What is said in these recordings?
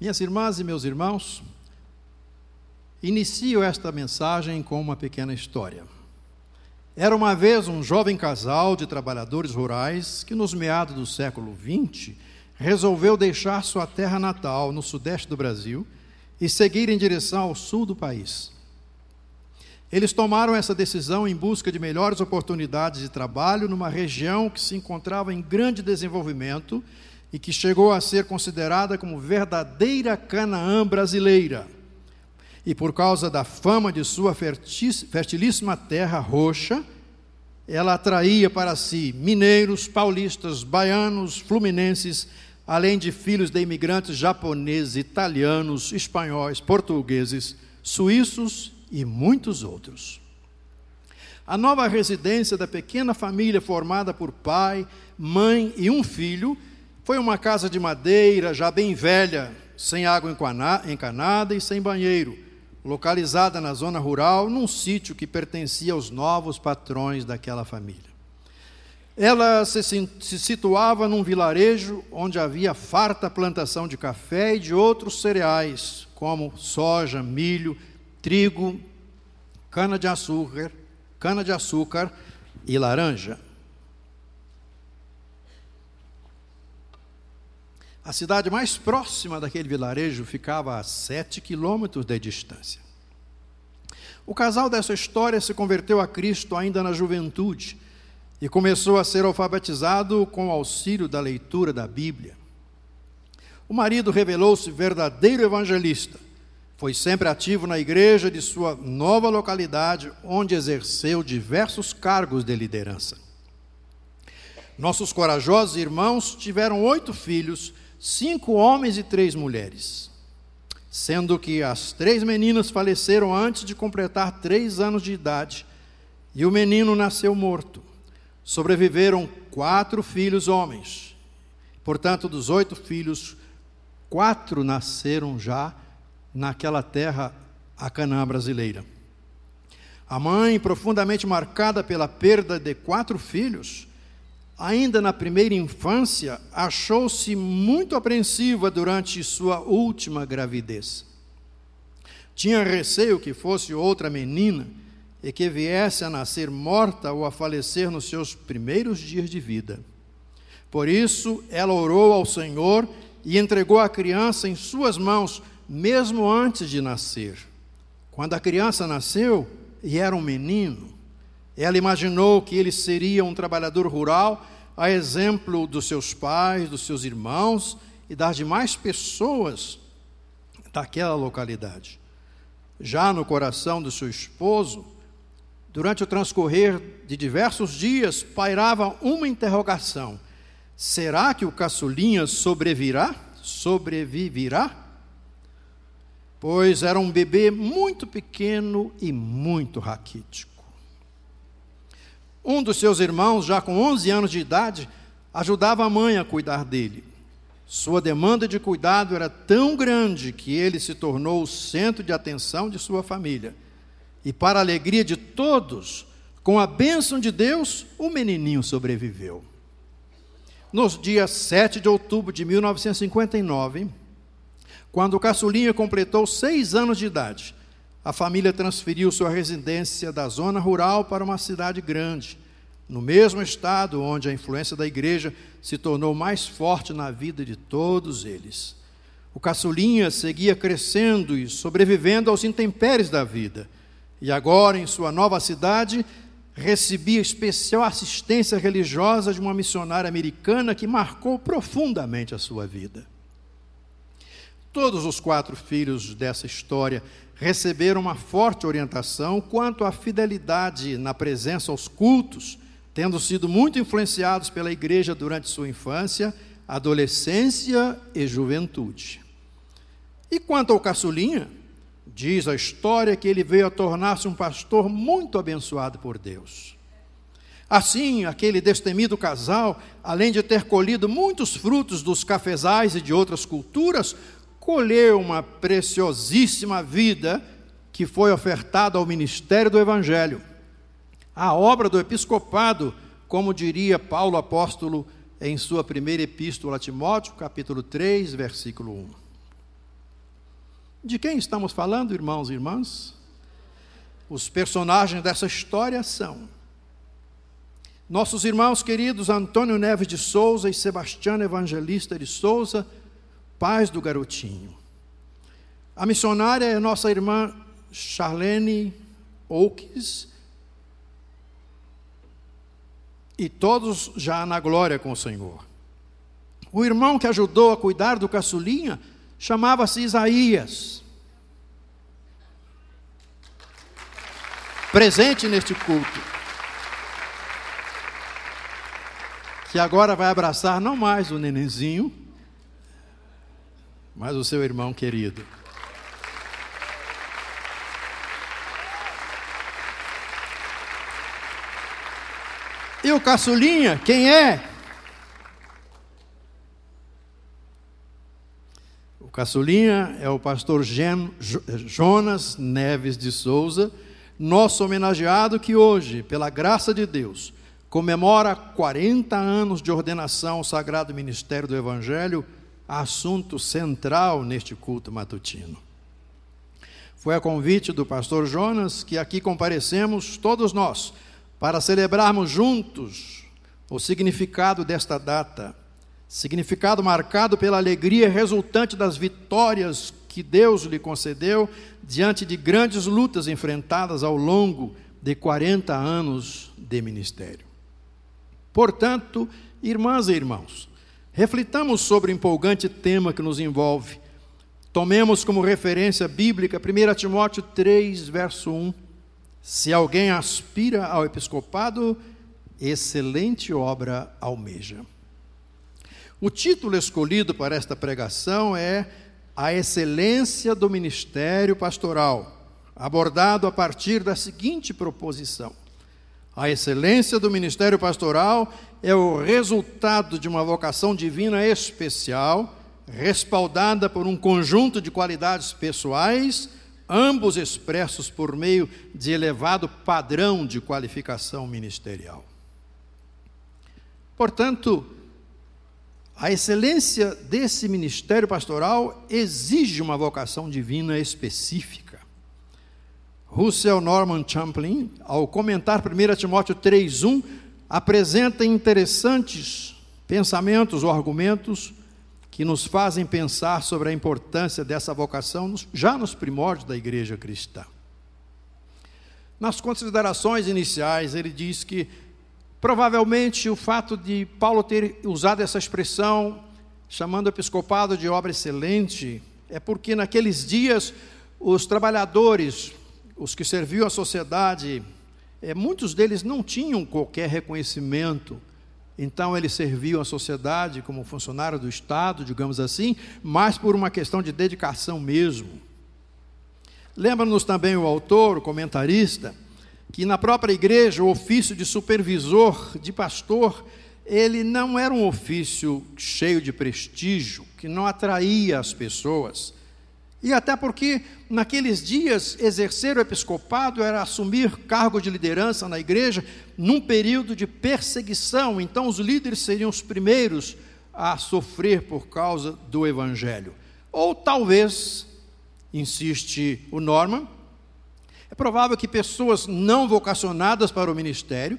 Minhas irmãs e meus irmãos, inicio esta mensagem com uma pequena história. Era uma vez um jovem casal de trabalhadores rurais que, nos meados do século XX, resolveu deixar sua terra natal, no sudeste do Brasil, e seguir em direção ao sul do país. Eles tomaram essa decisão em busca de melhores oportunidades de trabalho numa região que se encontrava em grande desenvolvimento e que chegou a ser considerada como verdadeira Canaã brasileira. E por causa da fama de sua fertilíssima terra roxa, ela atraía para si mineiros, paulistas, baianos, fluminenses, além de filhos de imigrantes japoneses, italianos, espanhóis, portugueses, suíços e muitos outros. A nova residência da pequena família, formada por pai, mãe e um filho, foi uma casa de madeira já bem velha, sem água encanada e sem banheiro, localizada na zona rural, num sítio que pertencia aos novos patrões daquela família. Ela se, se, situava num vilarejo onde havia farta plantação de café e de outros cereais, como soja, milho trigo, cana-de-açúcar, cana-de-açúcar e laranja. A cidade mais próxima daquele vilarejo ficava a sete quilômetros de distância. O casal dessa história se converteu a Cristo ainda na juventude e começou a ser alfabetizado com o auxílio da leitura da Bíblia. O marido revelou-se verdadeiro evangelista foi sempre ativo na igreja de sua nova localidade, onde exerceu diversos cargos de liderança. Nossos corajosos irmãos tiveram oito filhos, cinco homens e três mulheres, sendo que as três meninas faleceram antes de completar três anos de idade, e o menino nasceu morto. Sobreviveram quatro filhos homens. Portanto, dos oito filhos, quatro nasceram já naquela terra, a Canaã brasileira. A mãe, profundamente marcada pela perda de quatro filhos, ainda na primeira infância, achou-se muito apreensiva durante sua última gravidez. Tinha receio que fosse outra menina e que viesse a nascer morta ou a falecer nos seus primeiros dias de vida. Por isso, ela orou ao Senhor e entregou a criança em suas mãos, mesmo antes de nascer. Quando a criança nasceu e era um menino, ela imaginou que ele seria um trabalhador rural, a exemplo dos seus pais, dos seus irmãos e das demais pessoas daquela localidade. Já no coração do seu esposo, durante o transcorrer de diversos dias, pairava uma interrogação: será que o caçulinha sobrevirá? Sobreviverá? pois era um bebê muito pequeno e muito raquítico. Um dos seus irmãos, já com 11 anos de idade, ajudava a mãe a cuidar dele. Sua demanda de cuidado era tão grande que ele se tornou o centro de atenção de sua família. E, para a alegria de todos, com a bênção de Deus, o menininho sobreviveu. Nos dias 7 de outubro de 1959, quando o caçulinha completou seis anos de idade, a família transferiu sua residência da zona rural para uma cidade grande, no mesmo estado onde a influência da igreja se tornou mais forte na vida de todos eles. O caçulinha seguia crescendo e sobrevivendo aos intempéries da vida, e agora, em sua nova cidade, recebia especial assistência religiosa de uma missionária americana que marcou profundamente a sua vida. Todos os quatro filhos dessa história receberam uma forte orientação quanto à fidelidade na presença aos cultos, tendo sido muito influenciados pela igreja durante sua infância, adolescência e juventude. E quanto ao caçulinha, diz a história que ele veio a tornar-se um pastor muito abençoado por Deus. Assim, aquele destemido casal, além de ter colhido muitos frutos dos cafezais e de outras culturas, colher uma preciosíssima vida que foi ofertada ao ministério do Evangelho. A obra do episcopado, como diria Paulo apóstolo em sua primeira epístola a Timóteo, capítulo 3, versículo 1. De quem estamos falando, irmãos e irmãs? Os personagens dessa história são nossos irmãos queridos Antônio Neves de Souza e Sebastião Evangelista de Souza, pais do garotinho. A missionária é nossa irmã Charlene Oakes, e todos já na glória com o Senhor. O irmão que ajudou a cuidar do caçulinha chamava-se Isaías. Presente neste culto. que agora vai abraçar não mais o nenenzinho, mas o seu irmão querido. E o caçulinha, quem é? O caçulinha é o pastor Gen, Jonas Neves de Souza, nosso homenageado que hoje, pela graça de Deus, comemora 40 anos de ordenação ao Sagrado Ministério do Evangelho, assunto central neste culto matutino. Foi a convite do pastor Jonas que aqui comparecemos todos nós para celebrarmos juntos o significado desta data, significado marcado pela alegria resultante das vitórias que Deus lhe concedeu diante de grandes lutas enfrentadas ao longo de 40 anos de ministério. Portanto, irmãs e irmãos, reflitamos sobre o empolgante tema que nos envolve. Tomemos como referência bíblica 1 Timóteo 3, verso 1. Se alguém aspira ao episcopado, excelente obra almeja. O título escolhido para esta pregação é A Excelência do Ministério Pastoral, abordado a partir da seguinte proposição: a excelência do ministério pastoral é o resultado de uma vocação divina especial, respaldada por um conjunto de qualidades pessoais, ambos expressos por meio de elevado padrão de qualificação ministerial. Portanto, a excelência desse ministério pastoral exige uma vocação divina específica. Russell Norman Champlin, ao comentar 1 Timóteo 3,1, apresenta interessantes pensamentos ou argumentos que nos fazem pensar sobre a importância dessa vocação já nos primórdios da igreja cristã. Nas considerações iniciais, ele diz que provavelmente o fato de Paulo ter usado essa expressão, chamando o episcopado de obra excelente, é porque naqueles dias os trabalhadores, os que serviam à sociedade, é, muitos deles não tinham qualquer reconhecimento. Então, eles serviam à sociedade como funcionário do Estado, digamos assim, mas por uma questão de dedicação mesmo. Lembra-nos também o autor, o comentarista, que na própria igreja o ofício de supervisor, de pastor, ele não era um ofício cheio de prestígio, que não atraía as pessoas. E até porque naqueles dias exercer o episcopado era assumir cargo de liderança na igreja num período de perseguição, então os líderes seriam os primeiros a sofrer por causa do evangelho. Ou talvez, insiste o Norman, é provável que pessoas não vocacionadas para o ministério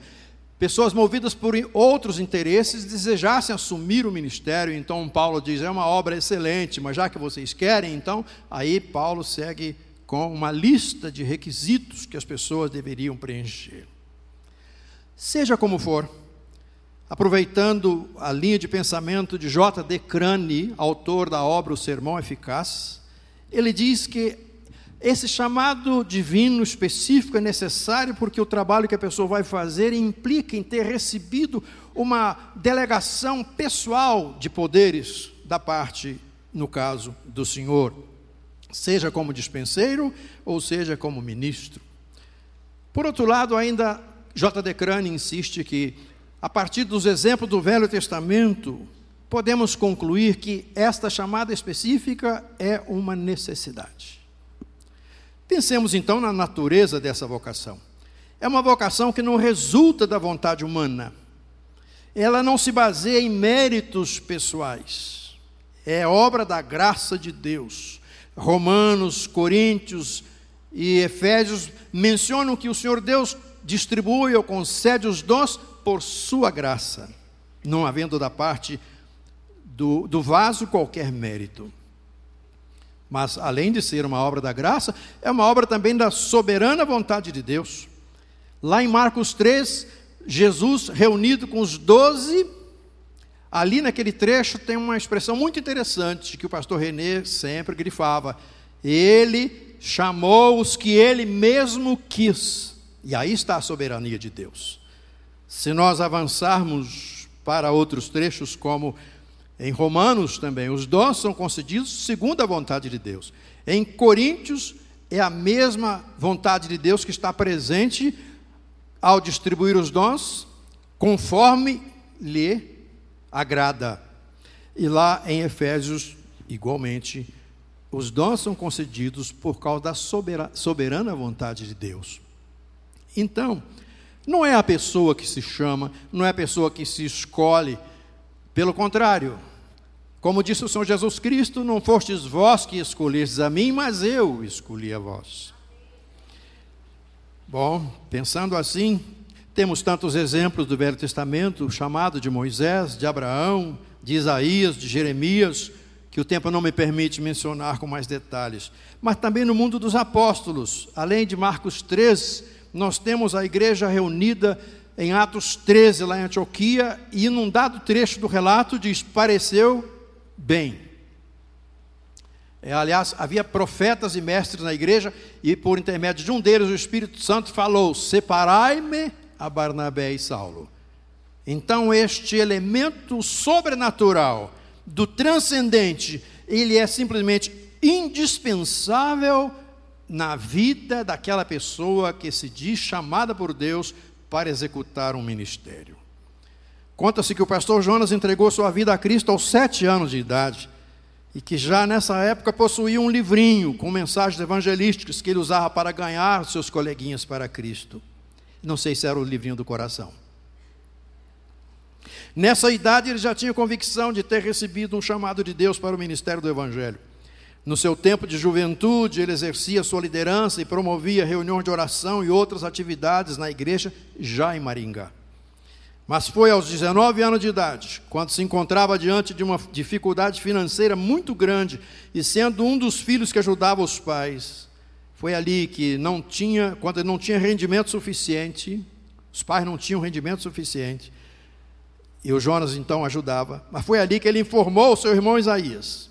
pessoas movidas por outros interesses desejassem assumir o ministério. Então Paulo diz: é uma obra excelente, mas já que vocês querem, então aí Paulo segue com uma lista de requisitos que as pessoas deveriam preencher. Seja como for, aproveitando a linha de pensamento de J.D. Crane, autor da obra O Sermão Eficaz, ele diz que esse chamado divino específico é necessário porque o trabalho que a pessoa vai fazer implica em ter recebido uma delegação pessoal de poderes da parte, no caso, do Senhor, seja como dispenseiro ou seja como ministro. Por outro lado, ainda J.D. Crane insiste que, a partir dos exemplos do Velho Testamento, podemos concluir que esta chamada específica é uma necessidade. Pensemos então na natureza dessa vocação. É uma vocação que não resulta da vontade humana. Ela não se baseia em méritos pessoais. É obra da graça de Deus. Romanos, Coríntios e Efésios mencionam que o Senhor Deus distribui ou concede os dons por sua graça, não havendo da parte do, do vaso qualquer mérito. Mas, além de ser uma obra da graça, é uma obra também da soberana vontade de Deus. Lá em Marcos 3, Jesus reunido com os doze, ali naquele trecho tem uma expressão muito interessante que o pastor René sempre grifava. Ele chamou os que ele mesmo quis. E aí está a soberania de Deus. Se nós avançarmos para outros trechos, como em Romanos também, os dons são concedidos segundo a vontade de Deus. Em Coríntios, é a mesma vontade de Deus que está presente ao distribuir os dons, conforme lhe agrada. E lá em Efésios, igualmente, os dons são concedidos por causa da soberana vontade de Deus. Então, não é a pessoa que se chama, não é a pessoa que se escolhe, pelo contrário, como disse o Senhor Jesus Cristo, não fostes vós que escolhestes a mim, mas eu escolhi a vós. Bom, pensando assim, temos tantos exemplos do Velho Testamento, chamado de Moisés, de Abraão, de Isaías, de Jeremias, que o tempo não me permite mencionar com mais detalhes. Mas também no mundo dos apóstolos, além de Marcos 3, nós temos a igreja reunida em Atos 13, lá em Antioquia, e num dado trecho do relato diz: pareceu bem. É, aliás, havia profetas e mestres na igreja, e por intermédio de um deles, o Espírito Santo falou: Separai-me a Barnabé e Saulo. Então, este elemento sobrenatural do transcendente, ele é simplesmente indispensável na vida daquela pessoa que se diz chamada por Deus para executar um ministério. Conta-se que o pastor Jonas entregou sua vida a Cristo aos sete anos de idade e que já nessa época possuía um livrinho com mensagens evangelísticas que ele usava para ganhar seus coleguinhas para Cristo. Não sei se era o livrinho do coração. Nessa idade, ele já tinha convicção de ter recebido um chamado de Deus para o ministério do Evangelho. No seu tempo de juventude, ele exercia sua liderança e promovia reuniões de oração e outras atividades na igreja, já em Maringá. Mas foi aos 19 anos de idade, quando se encontrava diante de uma dificuldade financeira muito grande e sendo um dos filhos que ajudava os pais, foi ali que não tinha, quando ele não tinha rendimento suficiente, os pais não tinham rendimento suficiente, e o Jonas então ajudava. Mas foi ali que ele informou o seu irmão Isaías,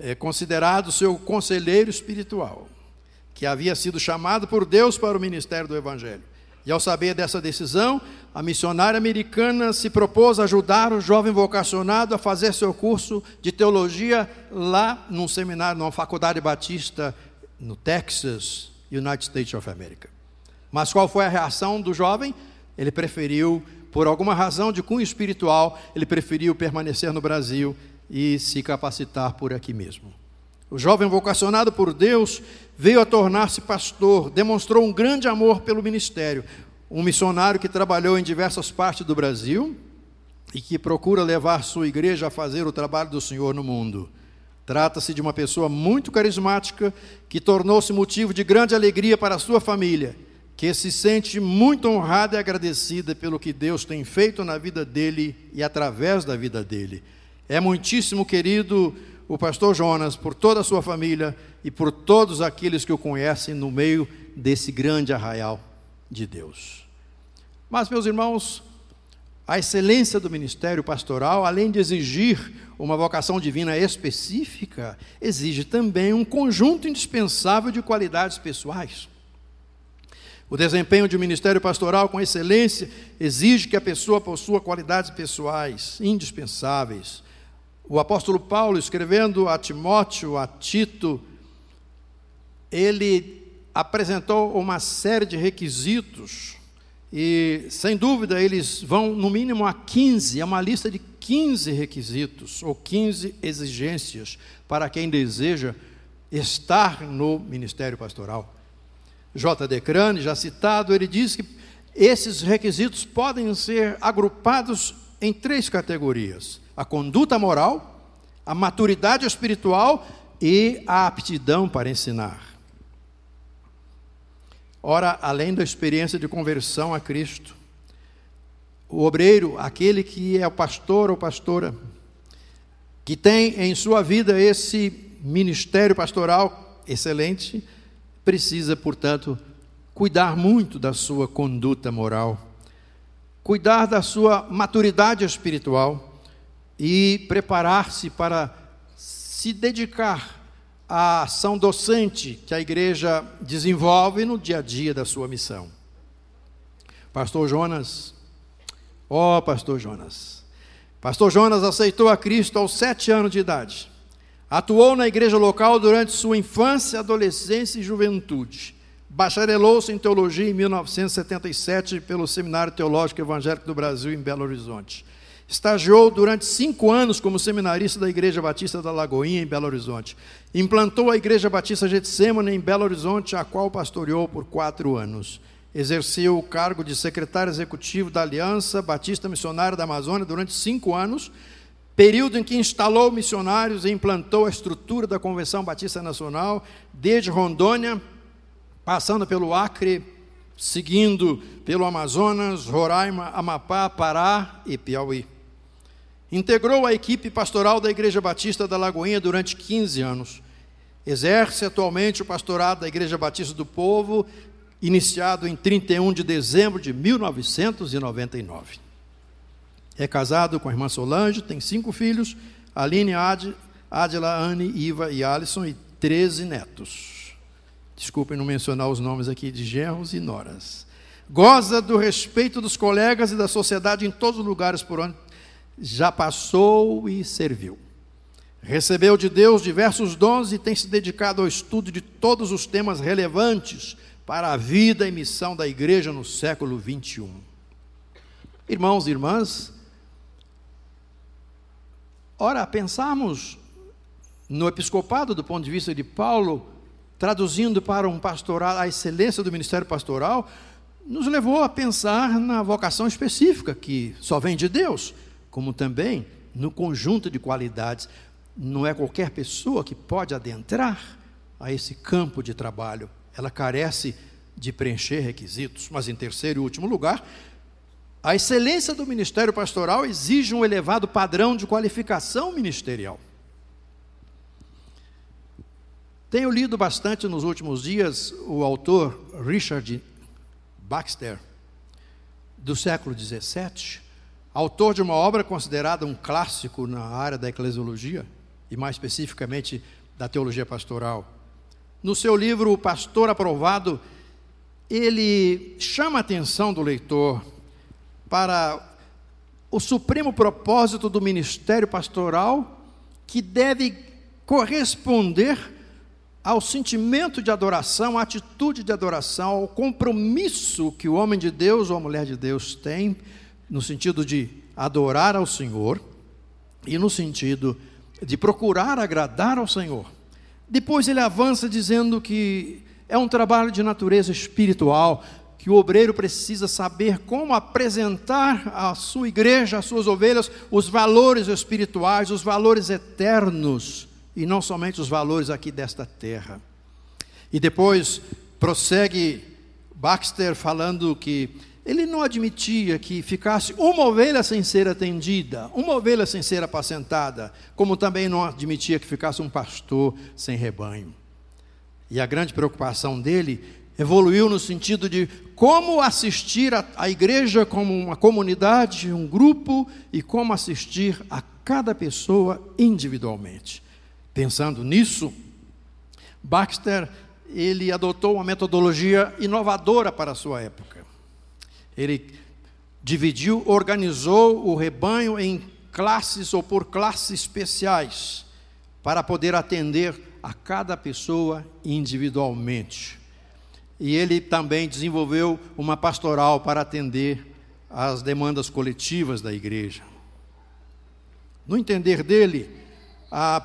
é, considerado seu conselheiro espiritual, que havia sido chamado por Deus para o ministério do Evangelho. E ao saber dessa decisão, a missionária americana se propôs ajudar o jovem vocacionado a fazer seu curso de teologia lá num seminário, numa faculdade batista no Texas, United States of America. Mas qual foi a reação do jovem? Ele preferiu por alguma razão de cunho espiritual, ele preferiu permanecer no Brasil e se capacitar por aqui mesmo. O jovem vocacionado por Deus veio a tornar-se pastor, demonstrou um grande amor pelo ministério. Um missionário que trabalhou em diversas partes do Brasil e que procura levar sua igreja a fazer o trabalho do Senhor no mundo. Trata-se de uma pessoa muito carismática que tornou-se motivo de grande alegria para a sua família que se sente muito honrada e agradecida pelo que Deus tem feito na vida dele e através da vida dele. É muitíssimo querido o pastor Jonas por toda a sua família e por todos aqueles que o conhecem no meio desse grande arraial de Deus. Mas, meus irmãos, a excelência do ministério pastoral, além de exigir uma vocação divina específica, exige também um conjunto indispensável de qualidades pessoais. O desempenho de um ministério pastoral com excelência exige que a pessoa possua qualidades pessoais indispensáveis. O apóstolo Paulo, escrevendo a Timóteo, a Tito, ele apresentou uma série de requisitos e, sem dúvida, eles vão no mínimo a 15, é uma lista de 15 requisitos ou 15 exigências para quem deseja estar no ministério pastoral. J.D. Crane, já citado, ele diz que esses requisitos podem ser agrupados em três categorias: a conduta moral, a maturidade espiritual e a aptidão para ensinar. Ora, além da experiência de conversão a Cristo, o obreiro, aquele que é o pastor ou pastora, que tem em sua vida esse ministério pastoral excelente, precisa, portanto, cuidar muito da sua conduta moral, cuidar da sua maturidade espiritual e preparar-se para se dedicar à ação docente que a igreja desenvolve no dia a dia da sua missão. Pastor Jonas, ó oh, Pastor Jonas, Pastor Jonas aceitou a Cristo aos sete anos de idade. Atuou na igreja local durante sua infância, adolescência e juventude. Bacharelou-se em teologia em 1977 pelo Seminário Teológico Evangélico do Brasil, em Belo Horizonte. Estagiou durante cinco anos como seminarista da Igreja Batista da Lagoinha, em Belo Horizonte. Implantou a Igreja Batista Getsemane, em Belo Horizonte, a qual pastoreou por quatro anos. Exerceu o cargo de secretário executivo da Aliança Batista Missionária da Amazônia durante cinco anos, período em que instalou missionários e implantou a estrutura da Convenção Batista Nacional, desde Rondônia, passando pelo Acre, seguindo pelo Amazonas, Roraima, Amapá, Pará e Piauí. Integrou a equipe pastoral da Igreja Batista da Lagoinha durante 15 anos. Exerce atualmente o pastorado da Igreja Batista do Povo, iniciado em 31 de dezembro de 1999. É casado com a irmã Solange, tem cinco filhos: Aline, Adila, Anne, Iva e Alisson, e 13 netos. Desculpem não mencionar os nomes aqui de genros e noras. Goza do respeito dos colegas e da sociedade em todos os lugares por onde já passou e serviu. Recebeu de Deus diversos dons e tem se dedicado ao estudo de todos os temas relevantes para a vida e missão da igreja no século 21. Irmãos e irmãs, ora, pensarmos no episcopado do ponto de vista de Paulo, traduzindo para um pastoral a excelência do ministério pastoral, nos levou a pensar na vocação específica que só vem de Deus como também no conjunto de qualidades. Não é qualquer pessoa que pode adentrar a esse campo de trabalho. Ela carece de preencher requisitos. Mas, em terceiro e último lugar, a excelência do ministério pastoral exige um elevado padrão de qualificação ministerial. Tenho lido bastante nos últimos dias o autor Richard Baxter, do século XVII, autor de uma obra considerada um clássico na área da eclesiologia, e mais especificamente da teologia pastoral. No seu livro O Pastor Aprovado, ele chama a atenção do leitor para o supremo propósito do ministério pastoral, que deve corresponder ao sentimento de adoração, à atitude de adoração, ao compromisso que o homem de Deus ou a mulher de Deus tem no sentido de adorar ao Senhor e no sentido de procurar agradar ao Senhor. Depois ele avança dizendo que é um trabalho de natureza espiritual, que o obreiro precisa saber como apresentar à sua igreja, às suas ovelhas, os valores espirituais, os valores eternos, e não somente os valores aqui desta terra. E depois prossegue Baxter falando que ele não admitia que ficasse uma ovelha sem ser atendida, uma ovelha sem ser apacentada, como também não admitia que ficasse um pastor sem rebanho. E a grande preocupação dele evoluiu no sentido de como assistir a igreja como uma comunidade, um grupo, e como assistir a cada pessoa individualmente. Pensando nisso, Baxter ele adotou uma metodologia inovadora para a sua época. Ele dividiu, organizou o rebanho em classes ou por classes especiais, para poder atender a cada pessoa individualmente. E ele também desenvolveu uma pastoral para atender às demandas coletivas da igreja. No entender dele, a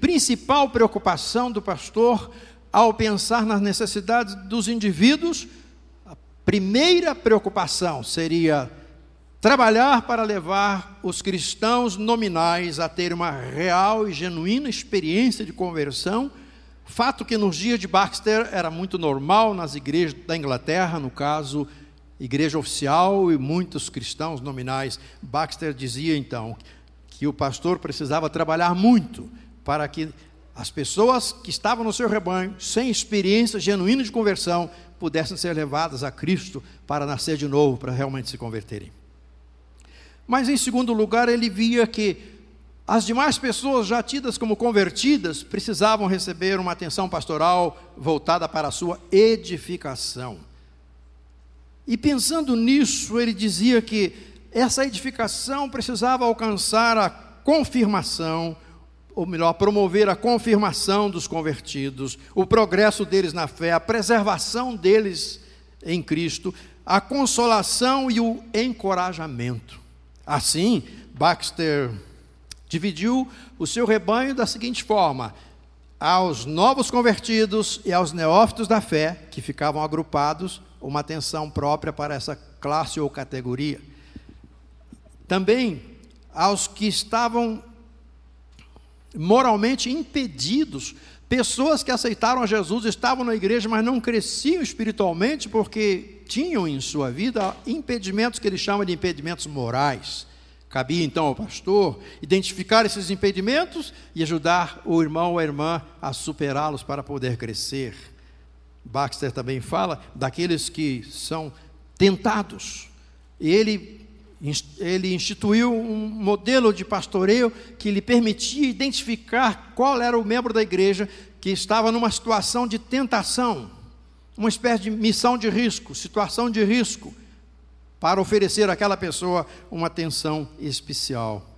principal preocupação do pastor ao pensar nas necessidades dos indivíduos primeira preocupação seria trabalhar para levar os cristãos nominais a ter uma real e genuína experiência de conversão, fato que nos dias de Baxter era muito normal nas igrejas da Inglaterra, no caso, igreja oficial e muitos cristãos nominais. Baxter dizia então que o pastor precisava trabalhar muito para que as pessoas que estavam no seu rebanho, sem experiência genuína de conversão, pudessem ser levadas a Cristo para nascer de novo, para realmente se converterem. Mas, em segundo lugar, ele via que as demais pessoas já tidas como convertidas precisavam receber uma atenção pastoral voltada para a sua edificação. E pensando nisso, ele dizia que essa edificação precisava alcançar a confirmação, ou melhor, promover a confirmação dos convertidos, o progresso deles na fé, a preservação deles em Cristo, a consolação e o encorajamento. Assim, Baxter dividiu o seu rebanho da seguinte forma: aos novos convertidos e aos neófitos da fé, que ficavam agrupados, uma atenção própria para essa classe ou categoria. Também aos que estavam moralmente impedidos, pessoas que aceitaram a Jesus, estavam na igreja, mas não cresciam espiritualmente porque tinham em sua vida impedimentos que ele chama de impedimentos morais. Cabia então ao pastor identificar esses impedimentos e ajudar o irmão ou a irmã a superá-los para poder crescer. Baxter também fala daqueles que são tentados. Ele, ele instituiu um modelo de pastoreio que lhe permitia identificar qual era o membro da igreja que estava numa situação de tentação, uma espécie de missão de risco, situação de risco, para oferecer àquela pessoa uma atenção especial.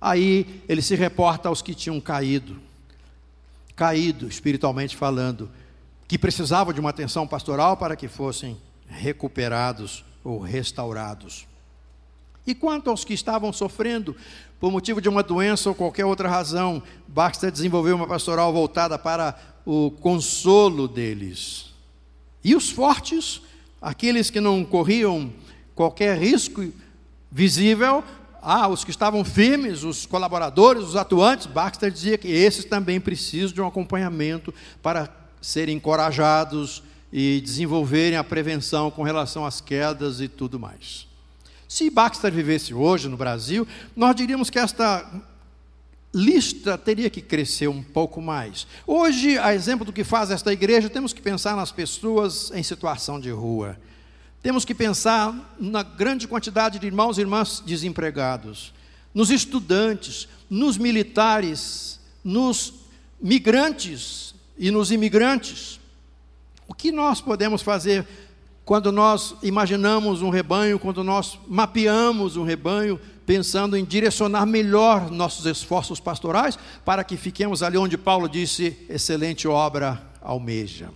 Aí ele se reporta aos que tinham caído, caído espiritualmente falando que precisavam de uma atenção pastoral para que fossem recuperados ou restaurados. E quanto aos que estavam sofrendo por motivo de uma doença ou qualquer outra razão, Baxter desenvolveu uma pastoral voltada para o consolo deles. E os fortes, aqueles que não corriam qualquer risco visível, ah, os que estavam firmes, os colaboradores, os atuantes, Baxter dizia que esses também precisam de um acompanhamento para serem encorajados e desenvolverem a prevenção com relação às quedas e tudo mais. Se Baxter vivesse hoje no Brasil, nós diríamos que esta lista teria que crescer um pouco mais. Hoje, a exemplo do que faz esta igreja, temos que pensar nas pessoas em situação de rua. Temos que pensar na grande quantidade de irmãos e irmãs desempregados, nos estudantes, nos militares, nos migrantes e nos imigrantes. O que nós podemos fazer quando nós imaginamos um rebanho, quando nós mapeamos um rebanho, pensando em direcionar melhor nossos esforços pastorais para que fiquemos ali onde Paulo disse: excelente obra almeja.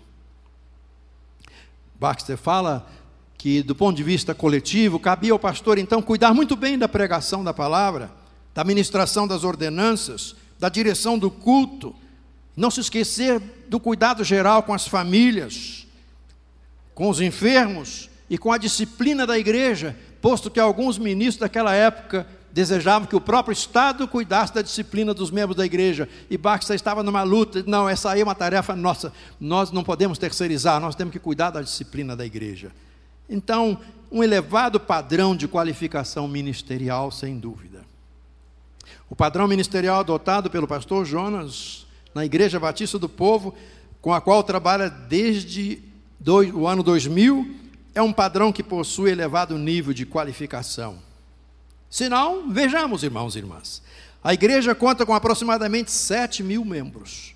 Baxter fala que, do ponto de vista coletivo, cabia ao pastor então cuidar muito bem da pregação da palavra, da ministração das ordenanças, da direção do culto não se esquecer do cuidado geral com as famílias, com os enfermos e com a disciplina da igreja, posto que alguns ministros daquela época desejavam que o próprio Estado cuidasse da disciplina dos membros da igreja. E Baxter estava numa luta, não, essa aí é uma tarefa nossa, nós não podemos terceirizar, nós temos que cuidar da disciplina da igreja. Então, um elevado padrão de qualificação ministerial, sem dúvida. O padrão ministerial adotado pelo pastor Jonas na Igreja Batista do Povo, com a qual trabalha desde o ano 2000, é um padrão que possui elevado nível de qualificação. Se não, vejamos, irmãos e irmãs. A igreja conta com aproximadamente 7 mil membros.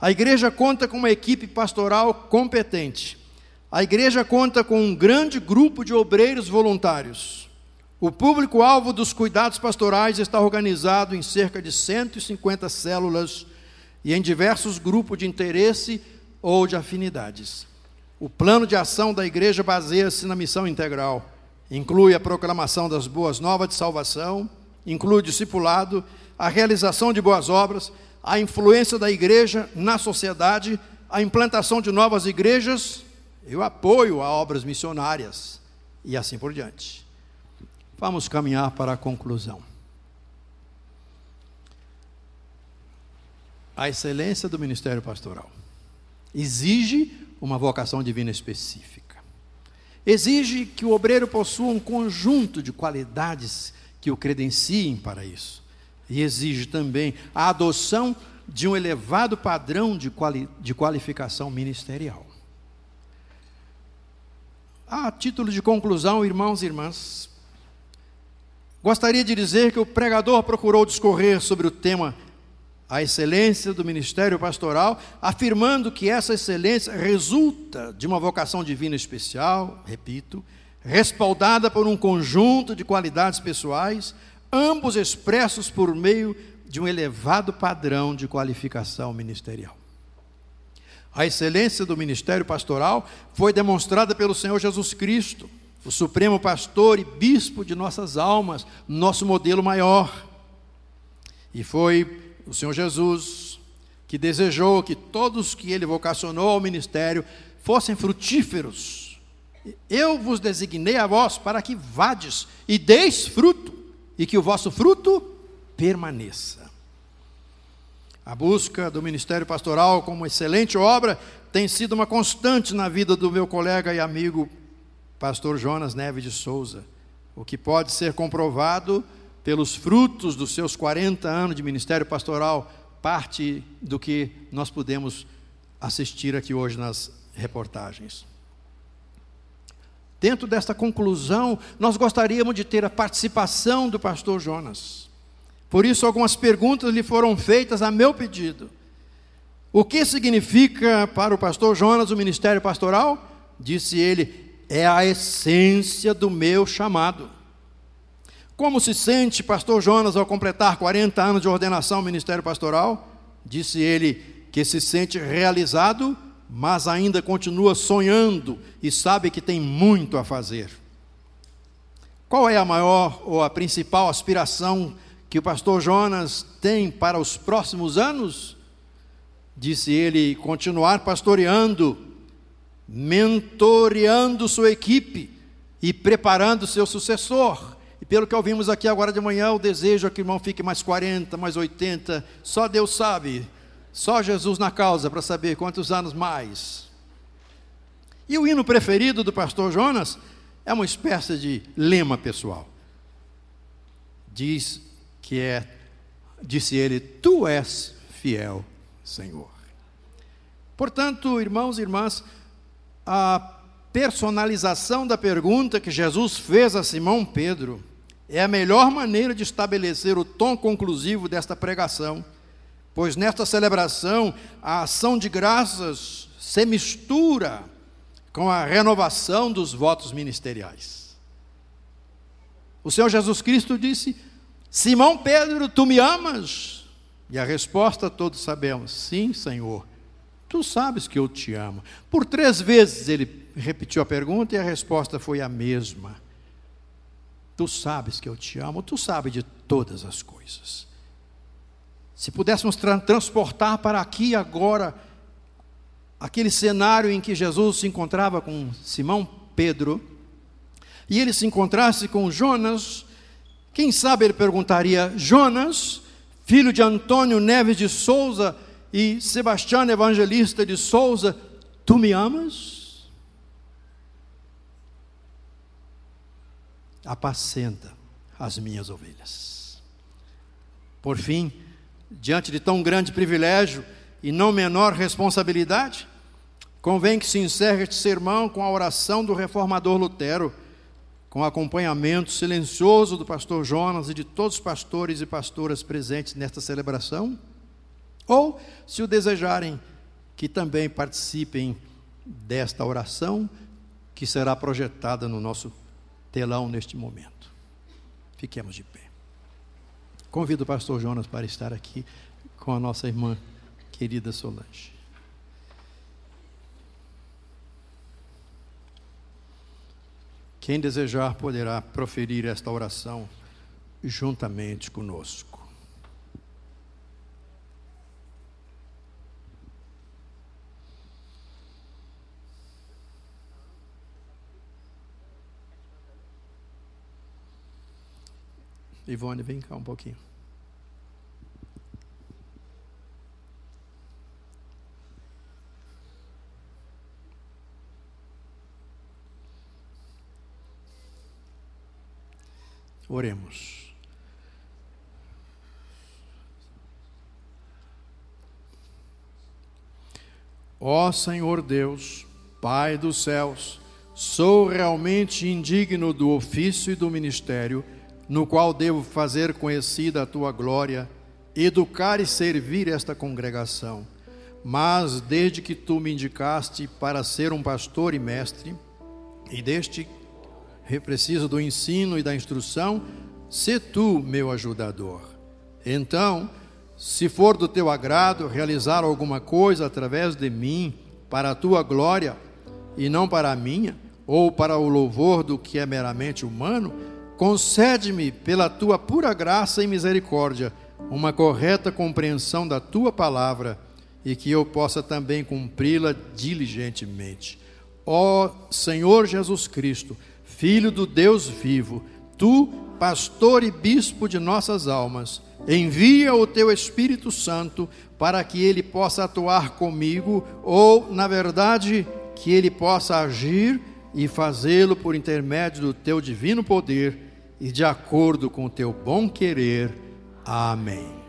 A igreja conta com uma equipe pastoral competente. A igreja conta com um grande grupo de obreiros voluntários. O público-alvo dos cuidados pastorais está organizado em cerca de 150 células e em diversos grupos de interesse ou de afinidades. O plano de ação da igreja baseia-se na missão integral. Inclui a proclamação das boas novas de salvação, inclui o discipulado, a realização de boas obras, a influência da igreja na sociedade, a implantação de novas igrejas e o apoio a obras missionárias e assim por diante. Vamos caminhar para a conclusão. A excelência do ministério pastoral exige uma vocação divina específica. Exige que o obreiro possua um conjunto de qualidades que o credenciem para isso. E exige também a adoção de um elevado padrão de, quali de qualificação ministerial. A título de conclusão, irmãos e irmãs, gostaria de dizer que o pregador procurou discorrer sobre o tema a excelência do ministério pastoral, afirmando que essa excelência resulta de uma vocação divina especial, repito, respaldada por um conjunto de qualidades pessoais, ambos expressos por meio de um elevado padrão de qualificação ministerial. A excelência do ministério pastoral foi demonstrada pelo Senhor Jesus Cristo, o supremo pastor e bispo de nossas almas, nosso modelo maior. E foi o Senhor Jesus que desejou que todos que ele vocacionou ao ministério fossem frutíferos. Eu vos designei a vós para que vades e deis fruto, e que o vosso fruto permaneça. A busca do ministério pastoral como excelente obra tem sido uma constante na vida do meu colega e amigo pastor Jonas Neves de Souza, o que pode ser comprovado pelos frutos dos seus 40 anos de ministério pastoral, parte do que nós podemos assistir aqui hoje nas reportagens. Dentro desta conclusão, nós gostaríamos de ter a participação do pastor Jonas. Por isso, algumas perguntas lhe foram feitas a meu pedido. O que significa para o pastor Jonas o ministério pastoral? Disse ele, é a essência do meu chamado. Como se sente pastor Jonas ao completar 40 anos de ordenação ao ministério pastoral? Disse ele que se sente realizado, mas ainda continua sonhando e sabe que tem muito a fazer. Qual é a maior ou a principal aspiração que o pastor Jonas tem para os próximos anos? Disse ele, continuar pastoreando, mentoreando sua equipe e preparando seu sucessor. E pelo que ouvimos aqui agora de manhã, o desejo é que o irmão fique mais 40, mais 80, só Deus sabe, só Jesus na causa para saber quantos anos mais. E o hino preferido do pastor Jonas é uma espécie de lema pessoal. Diz que é, disse ele, Tu és fiel, Senhor. Portanto, irmãos e irmãs, a personalização da pergunta que Jesus fez a Simão Pedro é a melhor maneira de estabelecer o tom conclusivo desta pregação, pois nesta celebração a ação de graças se mistura com a renovação dos votos ministeriais. O Senhor Jesus Cristo disse: Simão Pedro, tu me amas? E a resposta todos sabemos: Sim, Senhor, tu sabes que eu te amo. Por três vezes ele repetiu a pergunta e a resposta foi a mesma. Tu sabes que eu te amo, tu sabes de todas as coisas. Se pudéssemos tra transportar para aqui agora aquele cenário em que Jesus se encontrava com Simão Pedro, e ele se encontrasse com Jonas, quem sabe ele perguntaria: Jonas, filho de Antônio Neves de Souza e Sebastião Evangelista de Souza, tu me amas? Apacenta as minhas ovelhas. Por fim, diante de tão grande privilégio e não menor responsabilidade, convém que se encerre este sermão com a oração do reformador Lutero com acompanhamento silencioso do pastor Jonas e de todos os pastores e pastoras presentes nesta celebração, ou, se o desejarem, que também participem desta oração que será projetada no nosso telão neste momento. Fiquemos de pé. Convido o pastor Jonas para estar aqui com a nossa irmã querida Solange. Quem desejar poderá proferir esta oração juntamente conosco. Ivone, vem cá um pouquinho. Oremos. Ó Senhor Deus, Pai dos céus, sou realmente indigno do ofício e do ministério, no qual devo fazer conhecida a tua glória, educar e servir esta congregação. Mas desde que tu me indicaste para ser um pastor e mestre, e deste preciso do ensino e da instrução, se tu meu ajudador. Então, se for do teu agrado realizar alguma coisa através de mim, para a tua glória e não para a minha, ou para o louvor do que é meramente humano, concede-me, pela tua pura graça e misericórdia, uma correta compreensão da tua palavra e que eu possa também cumpri-la diligentemente. Ó Senhor Jesus Cristo, Filho do Deus vivo, tu, pastor e bispo de nossas almas, envia o teu Espírito Santo para que ele possa atuar comigo, ou, na verdade, que ele possa agir e fazê-lo por intermédio do teu divino poder e de acordo com o teu bom querer. Amém.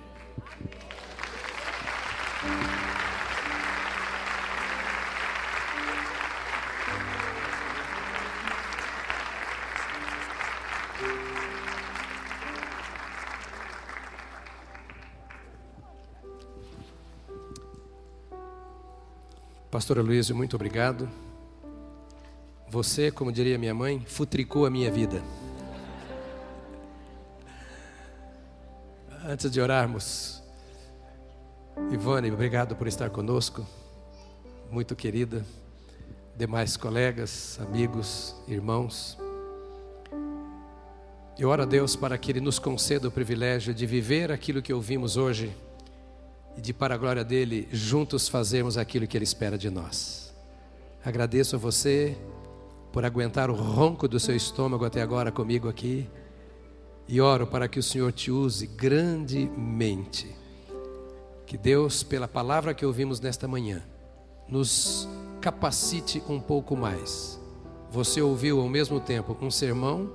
Pastor Luiz, muito obrigado. Você, como diria minha mãe, futricou a minha vida. Antes de orarmos, Ivone, obrigado por estar conosco, muito querida, demais colegas, amigos, irmãos. Eu oro a Deus para que Ele nos conceda o privilégio de viver aquilo que ouvimos hoje e de, para a glória dele, juntos fazermos aquilo que ele espera de nós. Agradeço a você por aguentar o ronco do seu estômago até agora comigo aqui e oro para que o Senhor te use grandemente. Que Deus, pela palavra que ouvimos nesta manhã, nos capacite um pouco mais. Você ouviu ao mesmo tempo um sermão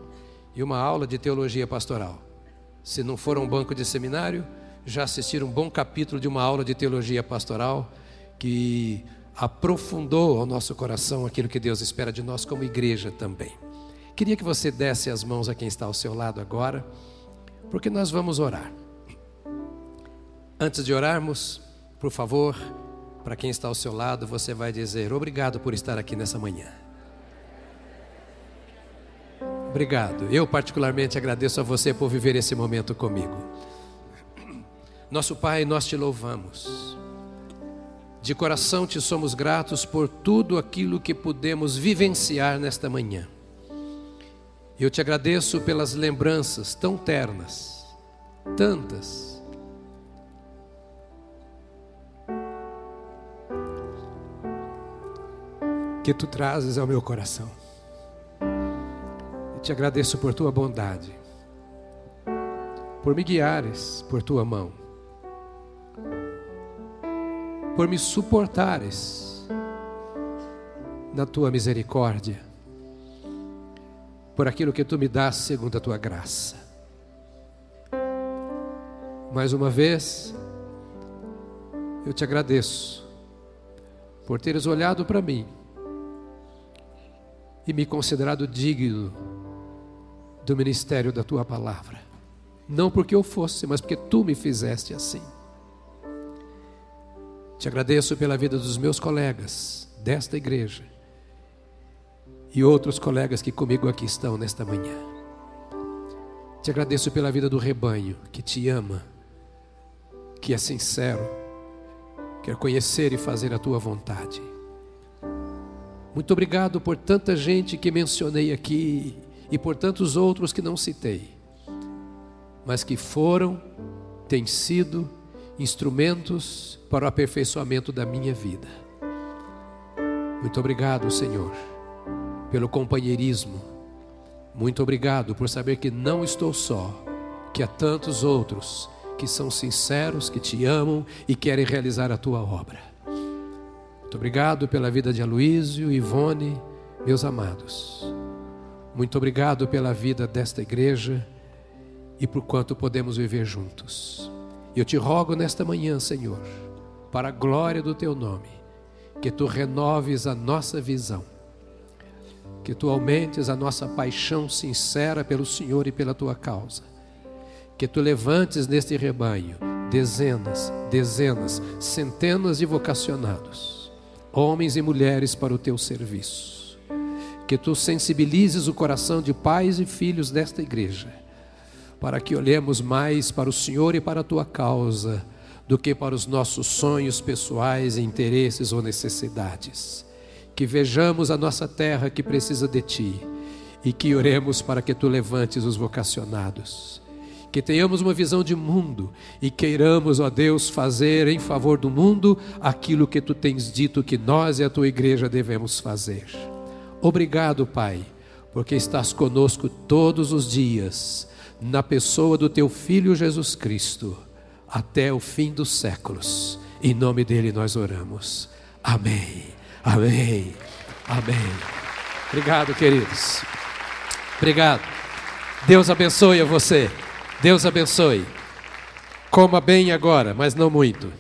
e uma aula de teologia pastoral. Se não for um banco de seminário, já assistiram um bom capítulo de uma aula de teologia pastoral que aprofundou ao nosso coração aquilo que Deus espera de nós como igreja também. Queria que você desse as mãos a quem está ao seu lado agora, porque nós vamos orar. Antes de orarmos, por favor, para quem está ao seu lado, você vai dizer: Obrigado por estar aqui nessa manhã. Obrigado. Eu, particularmente, agradeço a você por viver esse momento comigo. Nosso Pai, nós te louvamos. De coração te somos gratos por tudo aquilo que pudemos vivenciar nesta manhã. Eu te agradeço pelas lembranças tão ternas, tantas. Que tu trazes ao meu coração. Eu te agradeço por tua bondade, por me guiares por tua mão por me suportares na tua misericórdia, por aquilo que tu me dás segundo a tua graça. Mais uma vez, eu te agradeço por teres olhado para mim e me considerado digno do ministério da tua palavra. Não porque eu fosse, mas porque tu me fizeste assim. Te agradeço pela vida dos meus colegas desta igreja e outros colegas que comigo aqui estão nesta manhã. Te agradeço pela vida do rebanho que te ama, que é sincero, quer conhecer e fazer a tua vontade. Muito obrigado por tanta gente que mencionei aqui e por tantos outros que não citei, mas que foram, têm sido instrumentos para o aperfeiçoamento da minha vida. Muito obrigado, Senhor, pelo companheirismo. Muito obrigado por saber que não estou só, que há tantos outros que são sinceros, que te amam e querem realizar a tua obra. Muito obrigado pela vida de Aloísio, Ivone, meus amados. Muito obrigado pela vida desta igreja e por quanto podemos viver juntos. Eu te rogo nesta manhã, Senhor, para a glória do teu nome, que tu renoves a nossa visão, que tu aumentes a nossa paixão sincera pelo Senhor e pela tua causa que tu levantes neste rebanho dezenas, dezenas, centenas de vocacionados, homens e mulheres para o teu serviço. Que tu sensibilizes o coração de pais e filhos desta igreja, para que olhemos mais para o Senhor e para a tua causa, do que para os nossos sonhos pessoais, interesses ou necessidades. Que vejamos a nossa terra que precisa de ti e que oremos para que tu levantes os vocacionados que tenhamos uma visão de mundo e queiramos, ó Deus, fazer em favor do mundo aquilo que tu tens dito que nós e a tua igreja devemos fazer. Obrigado, Pai, porque estás conosco todos os dias, na pessoa do teu Filho Jesus Cristo, até o fim dos séculos. Em nome dele nós oramos. Amém. Amém. Amém. Obrigado, queridos. Obrigado. Deus abençoe a você. Deus abençoe. Coma bem agora, mas não muito.